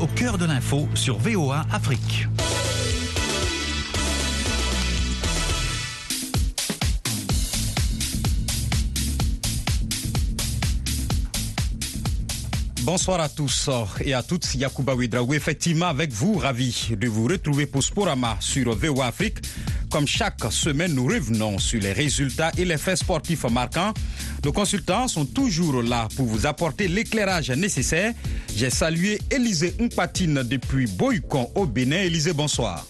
Au cœur de l'info sur VOA Afrique. Bonsoir à tous et à toutes, Yacouba Ouedraoui. Effectivement, avec vous, ravi de vous retrouver pour Sporama sur VOA Afrique. Comme chaque semaine, nous revenons sur les résultats et les faits sportifs marquants. Nos consultants sont toujours là pour vous apporter l'éclairage nécessaire. J'ai salué Élisée Mpatine depuis Boycon au Bénin. Élisée, bonsoir.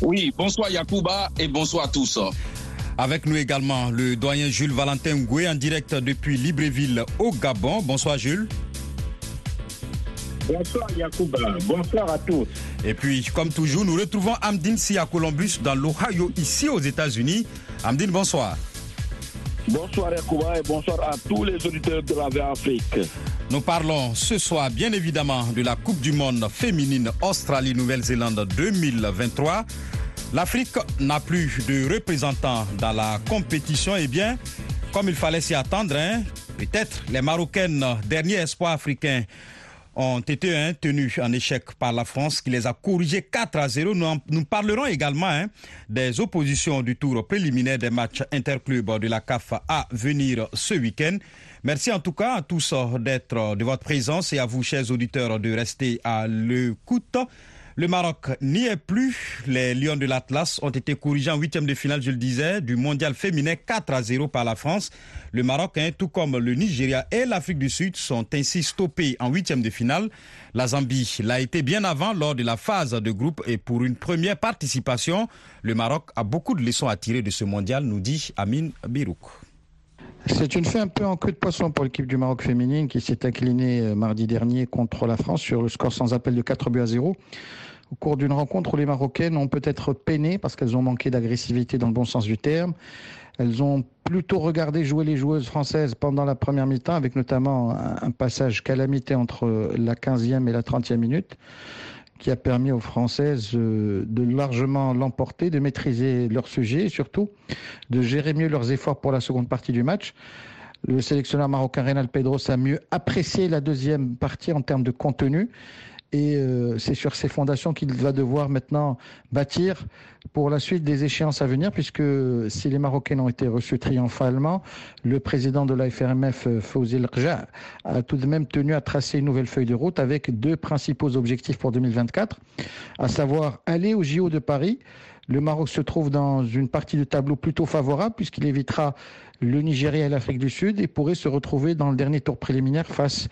Oui, bonsoir Yacouba et bonsoir à tous. Avec nous également le doyen Jules Valentin Ngoué en direct depuis Libreville au Gabon. Bonsoir Jules. Bonsoir Yacouba, bonsoir à tous. Et puis, comme toujours, nous retrouvons Amdine Sia Columbus dans l'Ohio, ici aux États-Unis. Amdine, bonsoir. Bonsoir Yacouba et bonsoir à tous les auditeurs de la VOA Afrique. Nous parlons ce soir, bien évidemment, de la Coupe du Monde féminine Australie-Nouvelle-Zélande 2023. L'Afrique n'a plus de représentants dans la compétition. Eh bien, comme il fallait s'y attendre, hein, peut-être les Marocaines, derniers espoirs africains, ont été hein, tenus en échec par la France qui les a corrigés 4 à 0. Nous, nous parlerons également hein, des oppositions du tour préliminaire des matchs interclubs de la CAF à venir ce week-end. Merci en tout cas à tous d'être de votre présence et à vous, chers auditeurs, de rester à l'écoute. Le Maroc n'y est plus. Les Lions de l'Atlas ont été corrigés en huitième de finale, je le disais, du mondial féminin 4 à 0 par la France. Le Maroc, hein, tout comme le Nigeria et l'Afrique du Sud, sont ainsi stoppés en huitième de finale. La Zambie l'a été bien avant lors de la phase de groupe et pour une première participation, le Maroc a beaucoup de leçons à tirer de ce mondial, nous dit Amin Birouk. C'est une fin un peu en queue de poisson pour l'équipe du Maroc féminine qui s'est inclinée mardi dernier contre la France sur le score sans appel de 4 buts à 0 au cours d'une rencontre où les Marocaines ont peut-être peiné parce qu'elles ont manqué d'agressivité dans le bon sens du terme. Elles ont plutôt regardé jouer les joueuses françaises pendant la première mi-temps, avec notamment un passage calamité entre la 15e et la 30e minute, qui a permis aux Françaises de largement l'emporter, de maîtriser leur sujet et surtout de gérer mieux leurs efforts pour la seconde partie du match. Le sélectionneur marocain Reynal Pedros a mieux apprécié la deuxième partie en termes de contenu et euh, c'est sur ces fondations qu'il va devoir maintenant bâtir pour la suite des échéances à venir, puisque si les Marocains ont été reçus triomphalement, le président de la FRMF, Fawzi Rja, a tout de même tenu à tracer une nouvelle feuille de route avec deux principaux objectifs pour 2024, à savoir aller au JO de Paris. Le Maroc se trouve dans une partie de tableau plutôt favorable, puisqu'il évitera le Nigeria et l'Afrique du Sud et pourrait se retrouver dans le dernier tour préliminaire face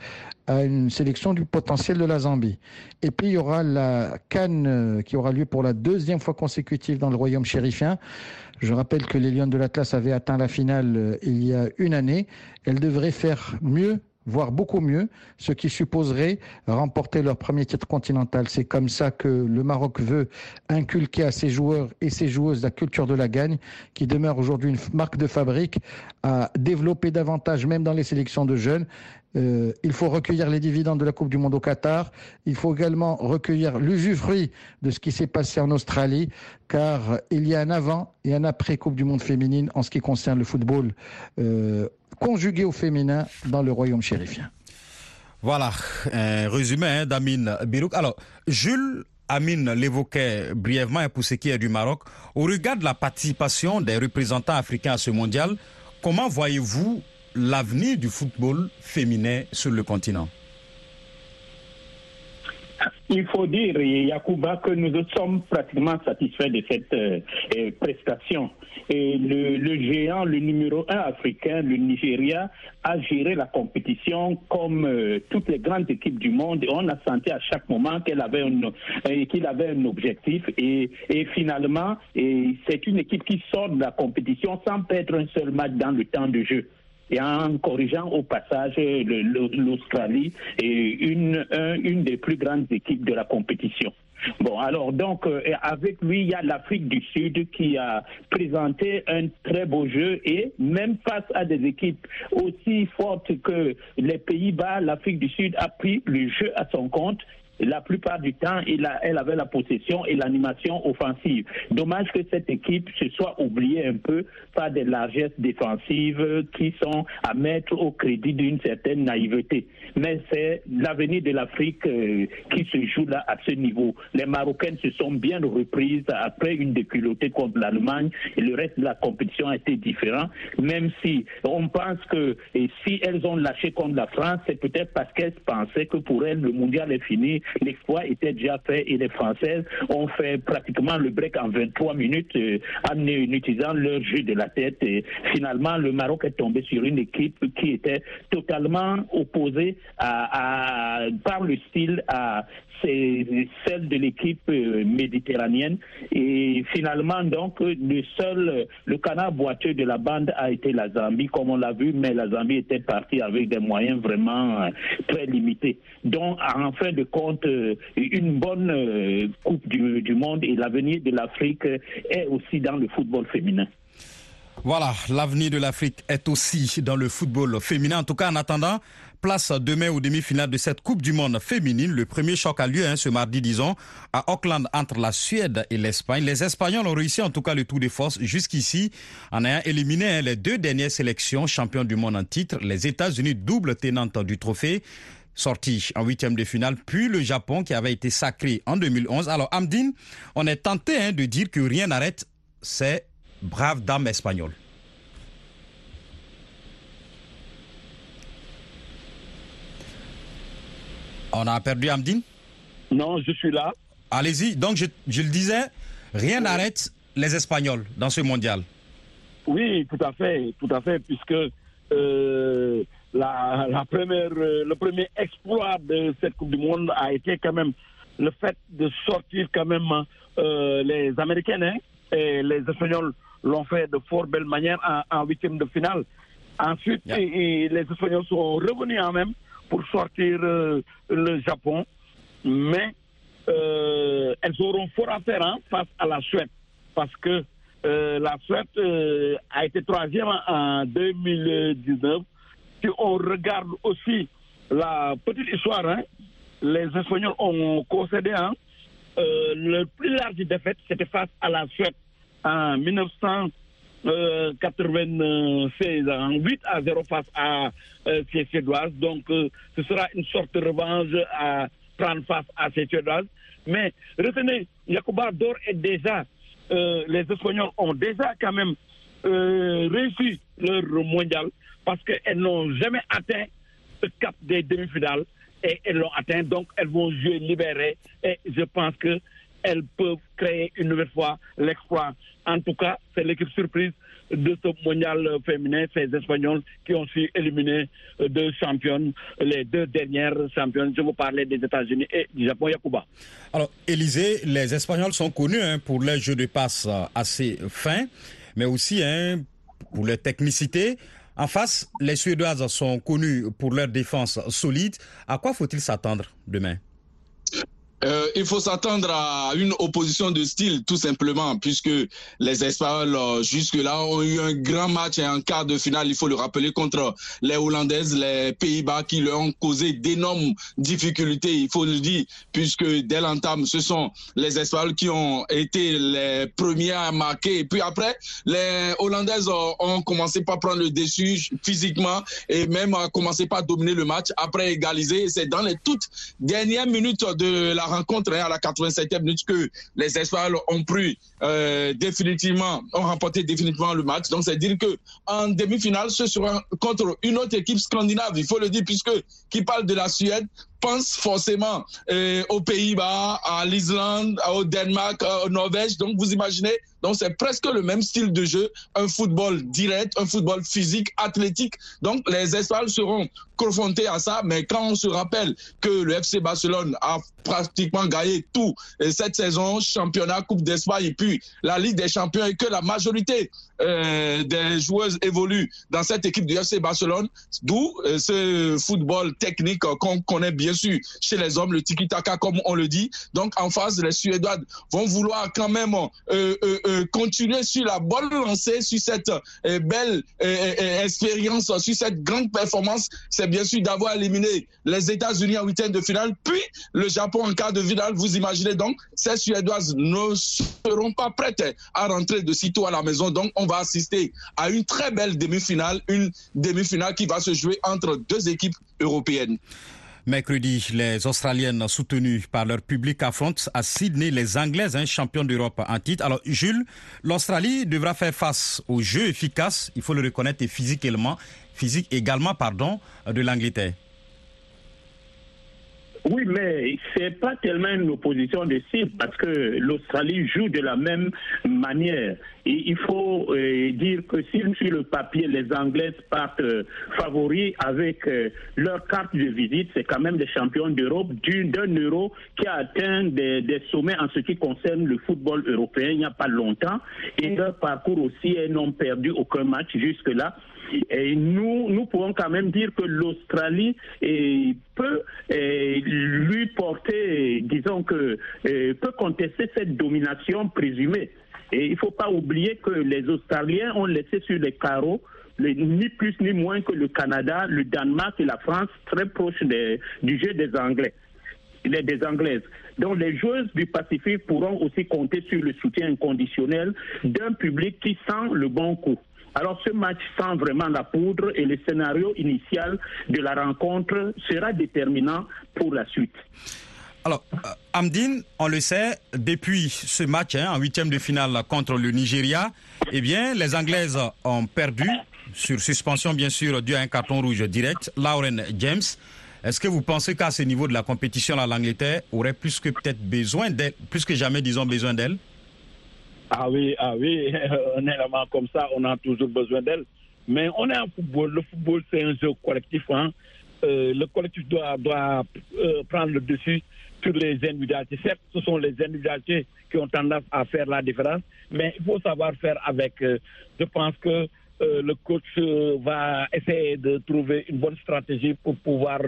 à une sélection du potentiel de la Zambie. Et puis il y aura la Cannes qui aura lieu pour la deuxième fois consécutive dans le royaume chérifien. Je rappelle que les Lions de l'Atlas avaient atteint la finale il y a une année. Elles devraient faire mieux voire beaucoup mieux, ce qui supposerait remporter leur premier titre continental. C'est comme ça que le Maroc veut inculquer à ses joueurs et ses joueuses la culture de la gagne, qui demeure aujourd'hui une marque de fabrique, à développer davantage, même dans les sélections de jeunes. Euh, il faut recueillir les dividendes de la Coupe du Monde au Qatar. Il faut également recueillir l'usufruit de ce qui s'est passé en Australie, car il y a un avant et un après Coupe du Monde féminine en ce qui concerne le football euh, conjugué au féminin dans le royaume chérifien. Voilà, un résumé hein, Birouk. Alors, Jules Amin l'évoquait brièvement pour ce qui est du Maroc. Au regard de la participation des représentants africains à ce mondial, comment voyez-vous l'avenir du football féminin sur le continent il faut dire, Yacouba, que nous sommes pratiquement satisfaits de cette euh, prestation. Et le, géant, le numéro un africain, le Nigeria, a géré la compétition comme euh, toutes les grandes équipes du monde. On a senti à chaque moment qu'elle avait qu'il avait un objectif. Et, finalement, c'est une équipe qui sort de la compétition sans perdre un seul match dans le temps de jeu et en corrigeant au passage l'Australie une, une des plus grandes équipes de la compétition. Bon, alors donc, euh, avec lui, il y a l'Afrique du Sud qui a présenté un très beau jeu et même face à des équipes aussi fortes que les Pays-Bas, l'Afrique du Sud a pris le jeu à son compte la plupart du temps, elle avait la possession et l'animation offensive. Dommage que cette équipe se soit oubliée un peu par des largesses défensives qui sont à mettre au crédit d'une certaine naïveté. Mais c'est l'avenir de l'Afrique euh, qui se joue là à ce niveau. Les Marocaines se sont bien reprises après une déculottée contre l'Allemagne et le reste de la compétition a été différent, même si on pense que si elles ont lâché contre la France, c'est peut-être parce qu'elles pensaient que pour elles, le mondial est fini l'exploit était déjà fait et les Françaises ont fait pratiquement le break en 23 minutes euh, en utilisant leur jeu de la tête. Finalement, le Maroc est tombé sur une équipe qui était totalement opposée par le style à celle de l'équipe euh, méditerranéenne. Et finalement, donc, le seul, le canard boiteux de la bande a été la Zambie, comme on l'a vu, mais la Zambie était partie avec des moyens vraiment euh, très limités. Donc, en fin de compte, euh, une bonne Coupe du, Monde et l'avenir de l'Afrique est aussi dans le football féminin. Voilà, l'avenir de l'Afrique est aussi dans le football féminin. En tout cas, en attendant, place demain aux demi-finales de cette Coupe du Monde féminine. Le premier choc a lieu hein, ce mardi, disons, à Auckland entre la Suède et l'Espagne. Les Espagnols ont réussi en tout cas le tour de force jusqu'ici en ayant éliminé hein, les deux dernières sélections championnes du monde en titre, les États-Unis double tenante du trophée sorti en huitième de finale, puis le Japon qui avait été sacré en 2011. Alors Amdine, on est tenté hein, de dire que rien n'arrête ces braves dames espagnoles. On a perdu Amdine? Non, je suis là. Allez-y. Donc, je, le disais, rien n'arrête les Espagnols dans ce mondial. Oui, tout à fait, tout à fait, puisque euh, la, première, euh, le premier exploit de cette Coupe du Monde a été quand même le fait de sortir quand même euh, les Américains hein, et les Espagnols l'ont fait de fort belle manière en huitième de finale. Ensuite, les Espagnols sont revenus en même pour sortir euh, le Japon, mais euh, elles auront fort à faire hein, face à la Suède, parce que la Suède a été troisième en 2019. On regarde aussi la petite histoire, hein, les Espagnols ont concédé hein, le plus large défaite, c'était face à la Suède en 1900. 96 en 8 à 0 face à euh, ces Suédoises. Donc, euh, ce sera une sorte de revanche à prendre face à ces Suédoises. Mais retenez, Yacouba Dor est déjà, euh, les Espagnols ont déjà quand même réussi leur mondial parce qu'elles n'ont jamais atteint ce cap des demi-finales et elles l'ont atteint. Donc, elles vont jouer libérées et je pense que elles peuvent créer une nouvelle fois l'exploit. En tout cas, c'est l'équipe surprise de ce mondial féminin, ces Espagnols qui ont su éliminer deux championnes, les deux dernières championnes. Je vous parlais des États-Unis et du Japon, Yakuba. Alors, Élisée, les Espagnols sont connus hein, pour leur jeu de passe assez fin, mais aussi hein, pour leur technicité. En face, les Suédoises sont connues pour leur défense solide. À quoi faut-il s'attendre demain? Euh, il faut s'attendre à une opposition de style, tout simplement, puisque les Espagnols, euh, jusque-là, ont eu un grand match et un quart de finale, il faut le rappeler, contre les Hollandaises, les Pays-Bas, qui leur ont causé d'énormes difficultés, il faut le dire, puisque dès l'entame, ce sont les Espagnols qui ont été les premiers à marquer. Et puis après, les Hollandaises ont commencé par prendre le dessus physiquement et même à commencer par dominer le match, après égaliser. C'est dans les toutes dernières minutes de la rencontre à la 87e minute que les Espagnols ont pris euh, définitivement, ont remporté définitivement le match. Donc, c'est dire que en demi-finale, ce sera contre une autre équipe scandinave, il faut le dire, puisque qui parle de la Suède pense forcément euh, aux Pays-Bas, à l'Islande, au Danemark, au Norvège. Donc, vous imaginez, donc c'est presque le même style de jeu, un football direct, un football physique, athlétique. Donc, les Espagnols seront confrontés à ça. Mais quand on se rappelle que le FC Barcelone a pratiquement gagné tout cette saison, championnat, Coupe d'Espagne et puis la Ligue des Champions et que la majorité euh, des joueuses évoluent dans cette équipe du FC Barcelone, d'où euh, ce football technique qu'on connaît bien sûr chez les hommes, le tiki-taka comme on le dit. Donc en face, les Suédois vont vouloir quand même euh, continuer sur la bonne lancée, sur cette belle expérience, sur cette grande performance. C'est bien sûr d'avoir éliminé les États-Unis en huitième de finale, puis le Japon en quart de finale. Vous imaginez donc, ces Suédoises ne seront pas prêtes à rentrer de sitôt à la maison. Donc on va assister à une très belle demi-finale, une demi-finale qui va se jouer entre deux équipes européennes. Mercredi, les Australiennes soutenues par leur public affrontent à Sydney les Anglaises, un champion d'Europe en titre. Alors, Jules, l'Australie devra faire face au jeu efficace, il faut le reconnaître, et physiquement, physique également, pardon, de l'Angleterre. Oui, mais c'est pas tellement une opposition de cible parce que l'Australie joue de la même manière. Et il faut euh, dire que si sur le papier les Anglaises partent euh, favoris avec euh, leur carte de visite, c'est quand même des champions d'Europe d'un euro qui a atteint des, des, sommets en ce qui concerne le football européen il n'y a pas longtemps. Et leur parcours aussi, elles n'ont perdu aucun match jusque-là. Et nous, nous pouvons quand même dire que l'Australie peut lui porter, disons que, peut contester cette domination présumée. Et il ne faut pas oublier que les Australiens ont laissé sur les carreaux ni plus ni moins que le Canada, le Danemark et la France très proches du jeu des Anglais, des Anglaises. Donc les joueuses du Pacifique pourront aussi compter sur le soutien inconditionnel d'un public qui sent le bon coup. Alors ce match sent vraiment la poudre et le scénario initial de la rencontre sera déterminant pour la suite. Alors, euh, Amdine, on le sait, depuis ce match hein, en huitième de finale contre le Nigeria, eh bien, les Anglaises ont perdu, sur suspension bien sûr, dû à un carton rouge direct, Lauren James. Est-ce que vous pensez qu'à ce niveau de la compétition, l'Angleterre aurait plus que peut-être besoin d'elle, plus que jamais, disons, besoin d'elle? Ah oui, ah oui, honnêtement, comme ça, on a toujours besoin d'elle. Mais on est en football. Le football, c'est un jeu collectif. Hein. Euh, le collectif doit, euh, prendre le dessus sur les individualités. Certes, ce sont les individualités qui ont tendance à faire la différence, mais il faut savoir faire avec. Euh, je pense que le coach va essayer de trouver une bonne stratégie pour pouvoir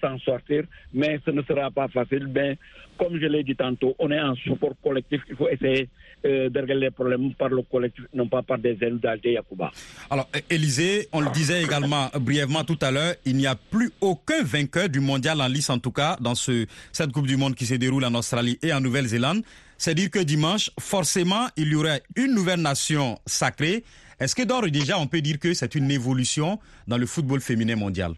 s'en sortir, mais ce ne sera pas facile. Mais comme je l'ai dit tantôt, on est en support collectif. Il faut essayer euh, les problèmes par le collectif, non pas par des individualités Yacouba. Alors, Élisée, on le disait également brièvement tout à l'heure, il n'y a plus aucun vainqueur du mondial en lice, en tout cas, dans ce, cette Coupe du Monde qui se déroule en Australie et en Nouvelle-Zélande. C'est-à-dire que dimanche, forcément, il y aurait une nouvelle nation sacrée. Est-ce que d'ores et déjà, on peut dire que c'est une évolution dans le football féminin mondial?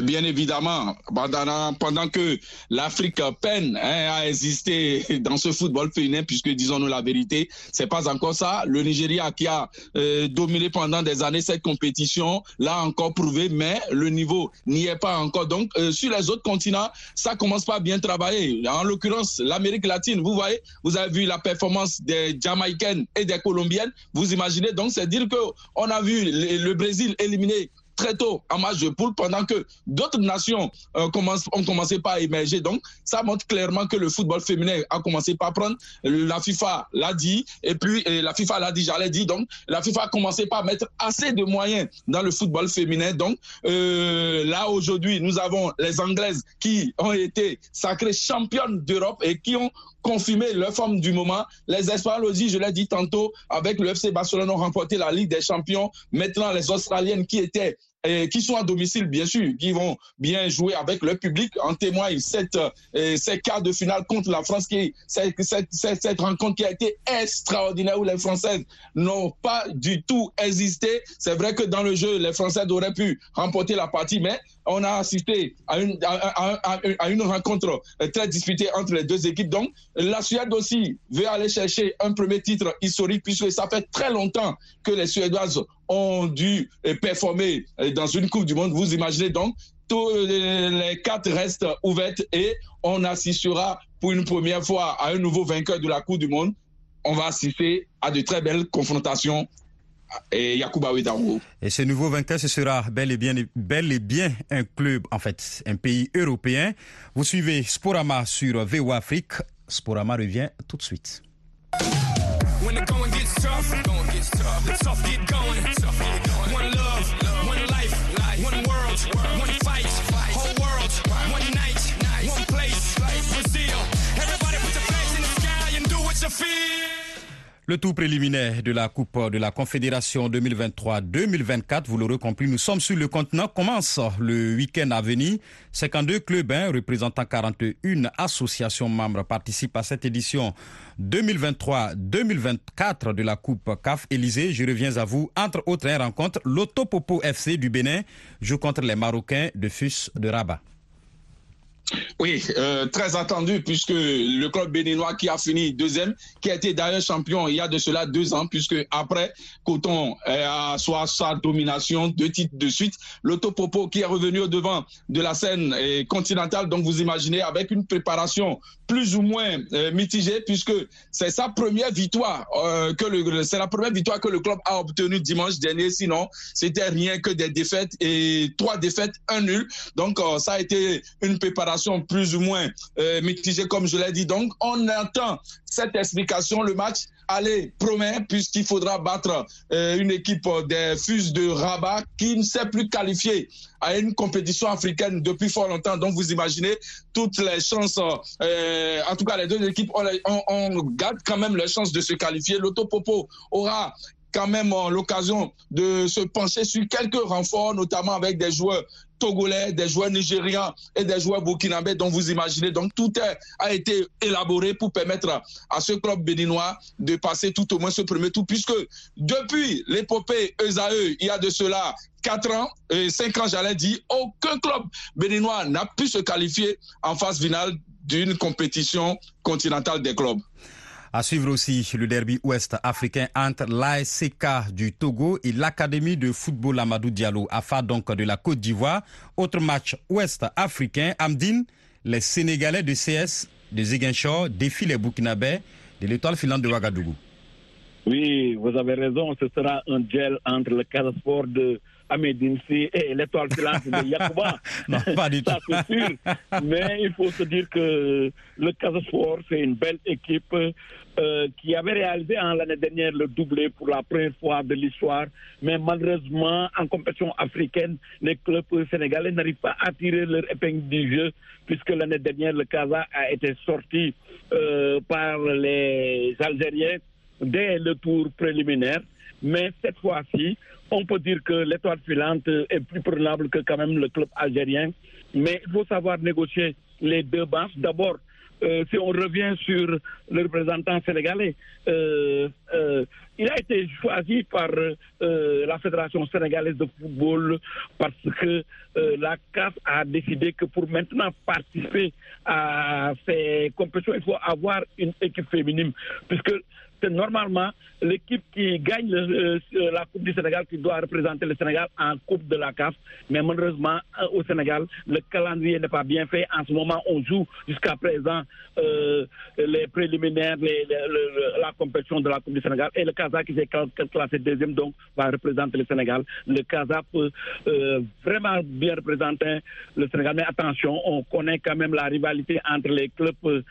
Bien évidemment, pendant, que l'Afrique peine hein, à exister dans ce football féminin, puisque disons-nous la vérité, c'est pas encore ça. Le Nigeria qui a euh, dominé pendant des années cette compétition l'a encore prouvé, mais le niveau n'y est pas encore. Donc euh, sur les autres continents, ça commence pas à bien travailler. En l'occurrence, l'Amérique latine, vous voyez, vous avez vu la performance des Jamaïcaines et des Colombiennes. Vous imaginez donc, c'est dire que on a vu le Brésil éliminer très tôt en match de poule pendant que d'autres nations euh, ont commencé par émerger. Donc, ça montre clairement que le football féminin a commencé par prendre. La FIFA l'a dit, et puis la FIFA l'a dit, j'allais dire. Donc, la FIFA a commencé par mettre assez de moyens dans le football féminin. Donc, euh, là, aujourd'hui, nous avons les Anglaises qui ont été sacrées championnes d'Europe et qui ont confirmé leur forme du moment. Les Espagnols je l'ai dit tantôt, avec le FC Barcelone ont remporté la Ligue des Champions. Maintenant, les Australiennes qui étaient et qui sont à domicile, bien sûr, qui vont bien jouer avec le public. En témoigne cette, euh, ces quarts de finale contre la France, qui, cette, cette, cette, rencontre qui a été extraordinaire où les Françaises n'ont pas du tout hésité. C'est vrai que dans le jeu, les Françaises auraient pu remporter la partie, mais on a assisté à une, rencontre très disputée entre les deux équipes. Donc, la Suède aussi veut aller chercher un premier titre historique puisque ça fait très longtemps que les Suédoises ont dû performer dans une Coupe du Monde. Vous imaginez donc, tous les quatre restent ouvertes et on assistera pour une première fois à un nouveau vainqueur de la Coupe du Monde. On va assister à de très belles confrontations et Yakuba Ouedraogo. Et ce nouveau vainqueur, ce sera bel et, bien, bel et bien un club, en fait, un pays européen. Vous suivez Sporama sur VO Afrique. Sporama revient tout de suite. Le tout préliminaire de la Coupe de la Confédération 2023-2024, vous l'aurez compris, nous sommes sur le continent, commence le week-end à venir. 52 clubs hein, représentant 41 associations membres participent à cette édition 2023-2024 de la Coupe CAF Élysée. Je reviens à vous. Entre autres rencontres, l'Autopopo FC du Bénin joue contre les Marocains de FUS de Rabat. Oui, euh, très attendu puisque le club béninois qui a fini deuxième, qui a été d'ailleurs champion il y a de cela deux ans, puisque après Coton a soit sa domination, deux titres de suite, l'Autopopo qui est revenu au devant de la scène continentale, donc vous imaginez avec une préparation plus ou moins euh, mitigée puisque c'est sa première victoire euh, que c'est la première victoire que le club a obtenue dimanche dernier. Sinon, c'était rien que des défaites et trois défaites, un nul. Donc ça a été une préparation plus ou moins euh, mitigée, comme je l'ai dit. Donc, on attend cette explication. Le match, allez, promet, puisqu'il faudra battre euh, une équipe des Fus de Rabat qui ne s'est plus qualifiée à une compétition africaine depuis fort longtemps. Donc, vous imaginez toutes les chances. Euh, en tout cas, les deux équipes, on, on, on garde quand même les chances de se qualifier. L'Autopopo aura quand même l'occasion de se pencher sur quelques renforts, notamment avec des joueurs togolais, des joueurs nigérians et des joueurs burkinabés dont vous imaginez. Donc tout a été élaboré pour permettre à ce club béninois de passer tout au moins ce premier tour, puisque depuis l'épopée ESAE, il y a de cela 4 ans, et 5 ans j'allais dire, aucun club béninois n'a pu se qualifier en phase finale d'une compétition continentale des clubs. À suivre aussi le derby ouest africain entre l'ASCK du Togo et l'Académie de football Amadou Diallo, AFA donc de la Côte d'Ivoire. Autre match ouest africain, Amdine, les Sénégalais de CS de Ziguinchor défient les Burkinabés de l'étoile filante de Ouagadougou. Oui, vous avez raison, ce sera un gel entre le Casasport de Amédinsi et l'étoile filante de Yakuba. non, pas du tout. sûr. Mais il faut se dire que le Casasport, c'est une belle équipe euh, qui avait réalisé en l'année dernière le doublé pour la première fois de l'histoire. Mais malheureusement, en compétition africaine, les clubs sénégalais n'arrivent pas à tirer leur épingle du jeu, puisque l'année dernière, le Casa a été sorti euh, par les Algériens dès le tour préliminaire. Mais cette fois-ci, on peut dire que l'étoile filante est plus prenable que quand même le club algérien. Mais il faut savoir négocier les deux banches. D'abord, euh, si on revient sur le représentant sénégalais, euh, euh, il a été choisi par la Fédération sénégalaise de football parce que la CAF a décidé que pour maintenant participer à ces compétitions, il faut avoir une équipe féminine, puisque c'est normalement l'équipe qui gagne euh, la Coupe du Sénégal qui doit représenter le Sénégal en Coupe de la CAF. Mais malheureusement, euh, au Sénégal, le calendrier n'est pas bien fait. En ce moment, on joue jusqu'à présent euh, les préliminaires, la compétition de la Coupe du Sénégal. Et le Kazakh qui s'est cla- classé deuxième, donc, va représenter le Sénégal. Le Kazakh peut vraiment bien représenter le Sénégal. Mais attention, on connaît quand même la rivalité entre les clubs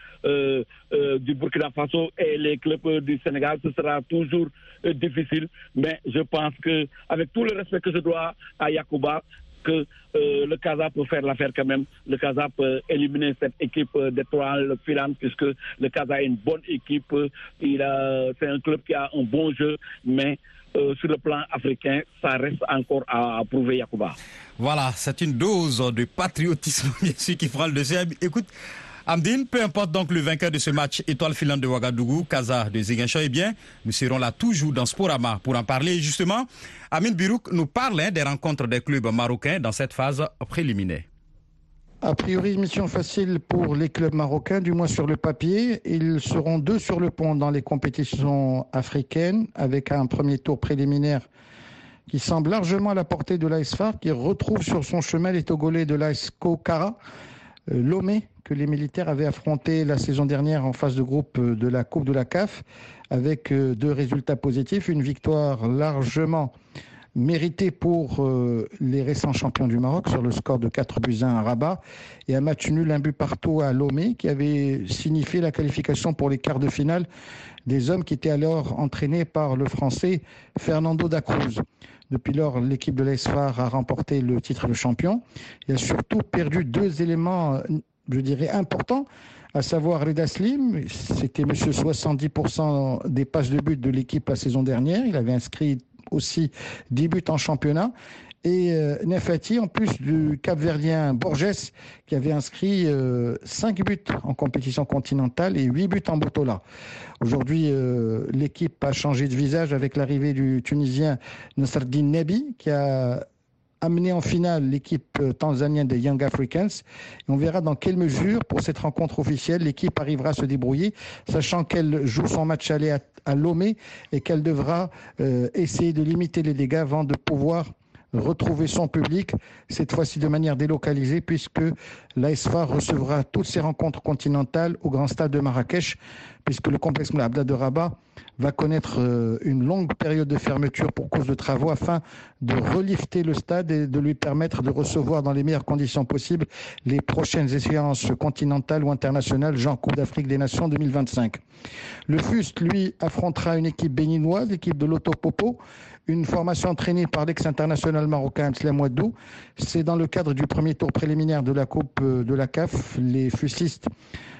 du Burkina Faso et les clubs du Sénégal. Ce sera toujours euh, difficile, mais je pense que, avec tout le respect que je dois à Yakuba, que euh, le Casa peut faire l'affaire quand même. Le Casa peut éliminer cette équipe euh, d'étoiles filantes puisque le Casa est une bonne équipe. Il a, c'est un club qui a un bon jeu, mais sur le plan africain, ça reste encore à, à prouver Yakuba. Voilà, c'est une dose de patriotisme, bien sûr, qui fera le dessus. Écoute, Amdine, peu importe donc le vainqueur de ce match, étoile filante de Ouagadougou, Kaza de Ziguinchor, eh bien, nous serons là toujours dans Sporama pour en parler. Et justement, Amine Birouk nous parle hein, des rencontres des clubs marocains dans cette phase préliminaire. A priori, mission facile pour les clubs marocains, du moins sur le papier. Ils seront deux sur le pont dans les compétitions africaines, avec un premier tour préliminaire qui semble largement à la portée de l'ASFAR, qui retrouve sur son chemin les Togolais de l'AS Kokara. Lomé que les militaires avaient affronté la saison dernière en phase de groupe de la Coupe de la CAF avec deux résultats positifs, une victoire largement mérité pour euh, les récents champions du Maroc sur le score de 4 buts 1 à Rabat et un match nul un but partout à Lomé qui avait signifié la qualification pour les quarts de finale des hommes qui étaient alors entraînés par le français Fernando da Cruz. Depuis lors, l'équipe de l'ESFAR a remporté le titre de champion et a surtout perdu deux éléments, je dirais, importants à savoir Reda Slim, c'était monsieur 70% des passes de but de l'équipe la saison dernière. Il avait inscrit aussi 10 buts en championnat. Et euh, Nefati, en plus du Cap-Verdien Borges, qui avait inscrit euh, 5 buts en compétition continentale et 8 buts en Botola. Aujourd'hui, euh, l'équipe a changé de visage avec l'arrivée du Tunisien Nasreddin Nebi, qui a amené en finale l'équipe euh, tanzanienne des Young Africans. Et on verra dans quelle mesure, pour cette rencontre officielle, l'équipe arrivera à se débrouiller, sachant qu'elle joue son match aller à, Lomé et qu'elle devra euh, essayer de limiter les dégâts avant de pouvoir retrouver son public, cette fois-ci de manière délocalisée, puisque l'ASFA recevra toutes ses rencontres continentales au Grand Stade de Marrakech, puisque le complexe Moulabda de Rabat va connaître euh, une longue période de fermeture pour cause de travaux afin de relifter le stade et de lui permettre de recevoir dans les meilleures conditions possibles les prochaines échéances continentales ou internationales, genre Coupe d'Afrique des Nations 2025. Le FUST, lui, affrontera une équipe béninoise, l'équipe de l'Auto Popo, une formation entraînée par l'ex-international marocain Slam Ouaddou. C'est dans le cadre du premier tour préliminaire de la Coupe euh, de la CAF. Les fusistes,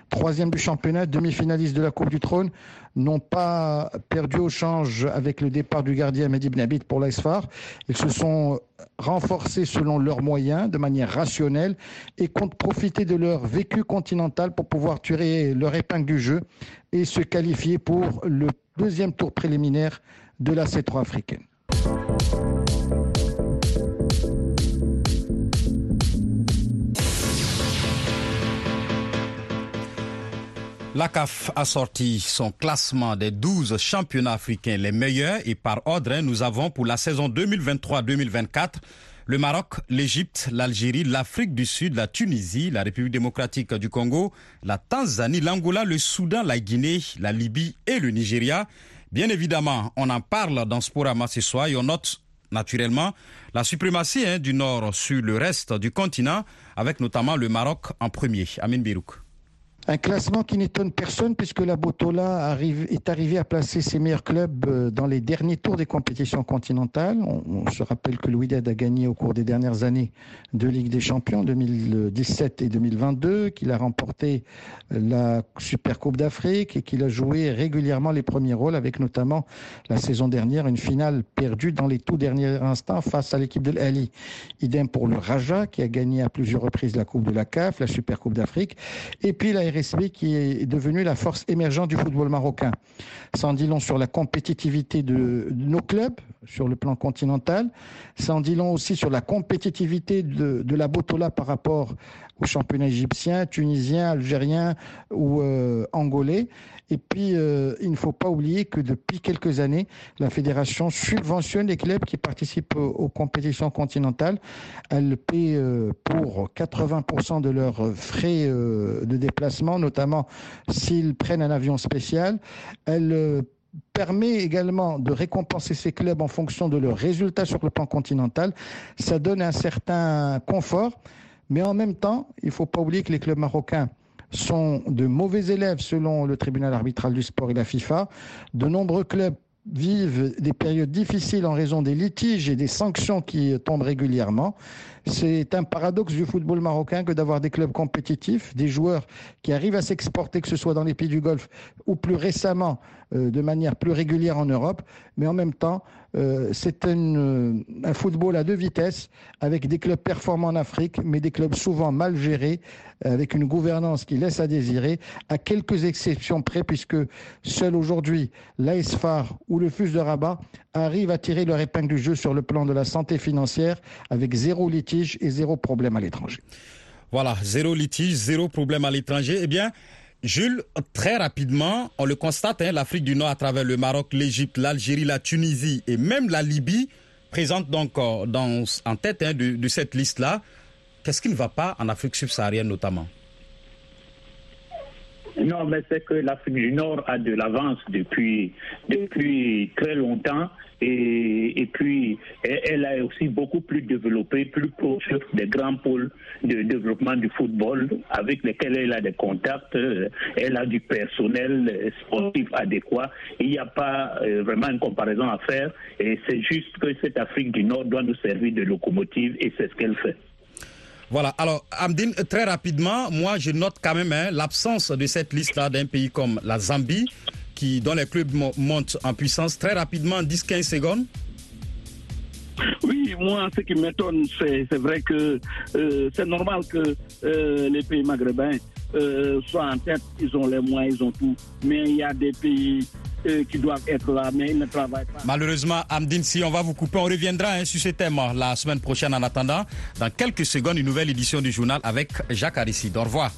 troisième du championnat, demi-finalistes de la Coupe du Trône, n'ont pas perdu au change avec le départ du gardien Mehdi Bnabit pour l'ASFAR. Ils se sont renforcés selon leurs moyens, de manière rationnelle, et comptent profiter de leur vécu continental pour pouvoir tirer leur épingle du jeu et se qualifier pour le deuxième tour préliminaire de la C3 africaine. La CAF a sorti son classement des 12 championnats africains les meilleurs et par ordre, nous avons pour la saison 2023-2024 le Maroc, l'Égypte, l'Algérie, l'Afrique du Sud, la Tunisie, la République démocratique du Congo, la Tanzanie, l'Angola, le Soudan, la Guinée, la Libye et le Nigeria. Bien évidemment, on en parle dans ce programme ce soir et on note naturellement la suprématie hein, du Nord sur le reste du continent, avec notamment le Maroc en premier. Amin Birouk. Un classement qui n'étonne personne puisque la Botola est arrivée à placer ses meilleurs clubs euh, dans les derniers tours des compétitions continentales. On, se rappelle que le Wydad a gagné au cours des dernières années deux Ligues des Champions, 2017 et 2022, qu'il a remporté euh, la Super Coupe d'Afrique et qu'il a joué régulièrement les premiers rôles avec notamment la saison dernière une finale perdue dans les tout derniers instants face à l'équipe de l'Ali. Idem pour le Raja qui a gagné à plusieurs reprises la Coupe de la CAF, la Super Coupe d'Afrique et puis la RSB qui est devenue la force émergente du football marocain. Ça en dit long sur la compétitivité de, nos clubs sur le plan continental. En dit long aussi sur la compétitivité de, de la Botola par rapport aux championnats égyptiens, tunisiens, algériens ou euh, angolais. Et puis, euh, il ne faut pas oublier que depuis quelques années, la fédération subventionne les clubs qui participent aux, compétitions continentales. Elle paie euh, pour 80% de leurs frais de déplacement, notamment s'ils prennent un avion spécial. Elle permet également de récompenser ces clubs en fonction de leurs résultats sur le plan continental. Ça donne un certain confort. Mais en même temps, il ne faut pas oublier que les clubs marocains sont de mauvais élèves selon le tribunal arbitral du sport et la FIFA. De nombreux clubs vivent des périodes difficiles en raison des litiges et des sanctions qui tombent régulièrement. C'est un paradoxe du football marocain que d'avoir des clubs compétitifs, des joueurs qui arrivent à s'exporter, que ce soit dans les pays du Golfe ou plus récemment de manière plus régulière en Europe, mais en même temps, euh, c'est un, un, football à deux vitesses, avec des clubs performants en Afrique, mais des clubs souvent mal gérés, avec une gouvernance qui laisse à désirer, à quelques exceptions près, puisque seul aujourd'hui l'ASFAR ou le FUS de Rabat arrivent à tirer leur épingle du jeu sur le plan de la santé financière, avec zéro litige et zéro problème à l'étranger. Voilà, zéro litige, zéro problème à l'étranger. Eh bien, Jules, très rapidement, on le constate, hein, l'Afrique du Nord à travers le Maroc, l'Égypte, l'Algérie, la Tunisie et même la Libye présente donc dans, en tête hein, de, cette liste-là. Qu'est-ce qui ne va pas en Afrique subsaharienne notamment? Non, mais c'est que l'Afrique du Nord a de l'avance depuis, depuis très longtemps et, et puis elle a aussi beaucoup plus développé, plus proche des grands pôles de développement du football avec lesquels elle a des contacts, elle a du personnel sportif adéquat. Il n'y a pas euh, vraiment une comparaison à faire et c'est juste que cette Afrique du Nord doit nous servir de locomotive et c'est ce qu'elle fait. Voilà, alors Amdine, très rapidement, moi je note quand même hein, l'absence de cette liste-là d'un pays comme la Zambie, qui, dont les clubs montent en puissance. Très rapidement, 10-15 secondes. Oui, moi, ce qui m'étonne, c'est vrai que euh, c'est normal que euh, les pays maghrébins euh, soient en tête, ils ont les moyens, ils ont tout, mais il y a des pays ils ne travaillent pas. Malheureusement, Amdine, si on va vous couper, on reviendra hein, sur ce thème la semaine prochaine. En attendant, dans quelques secondes, une nouvelle édition du journal avec Jacques Aristide. Au revoir.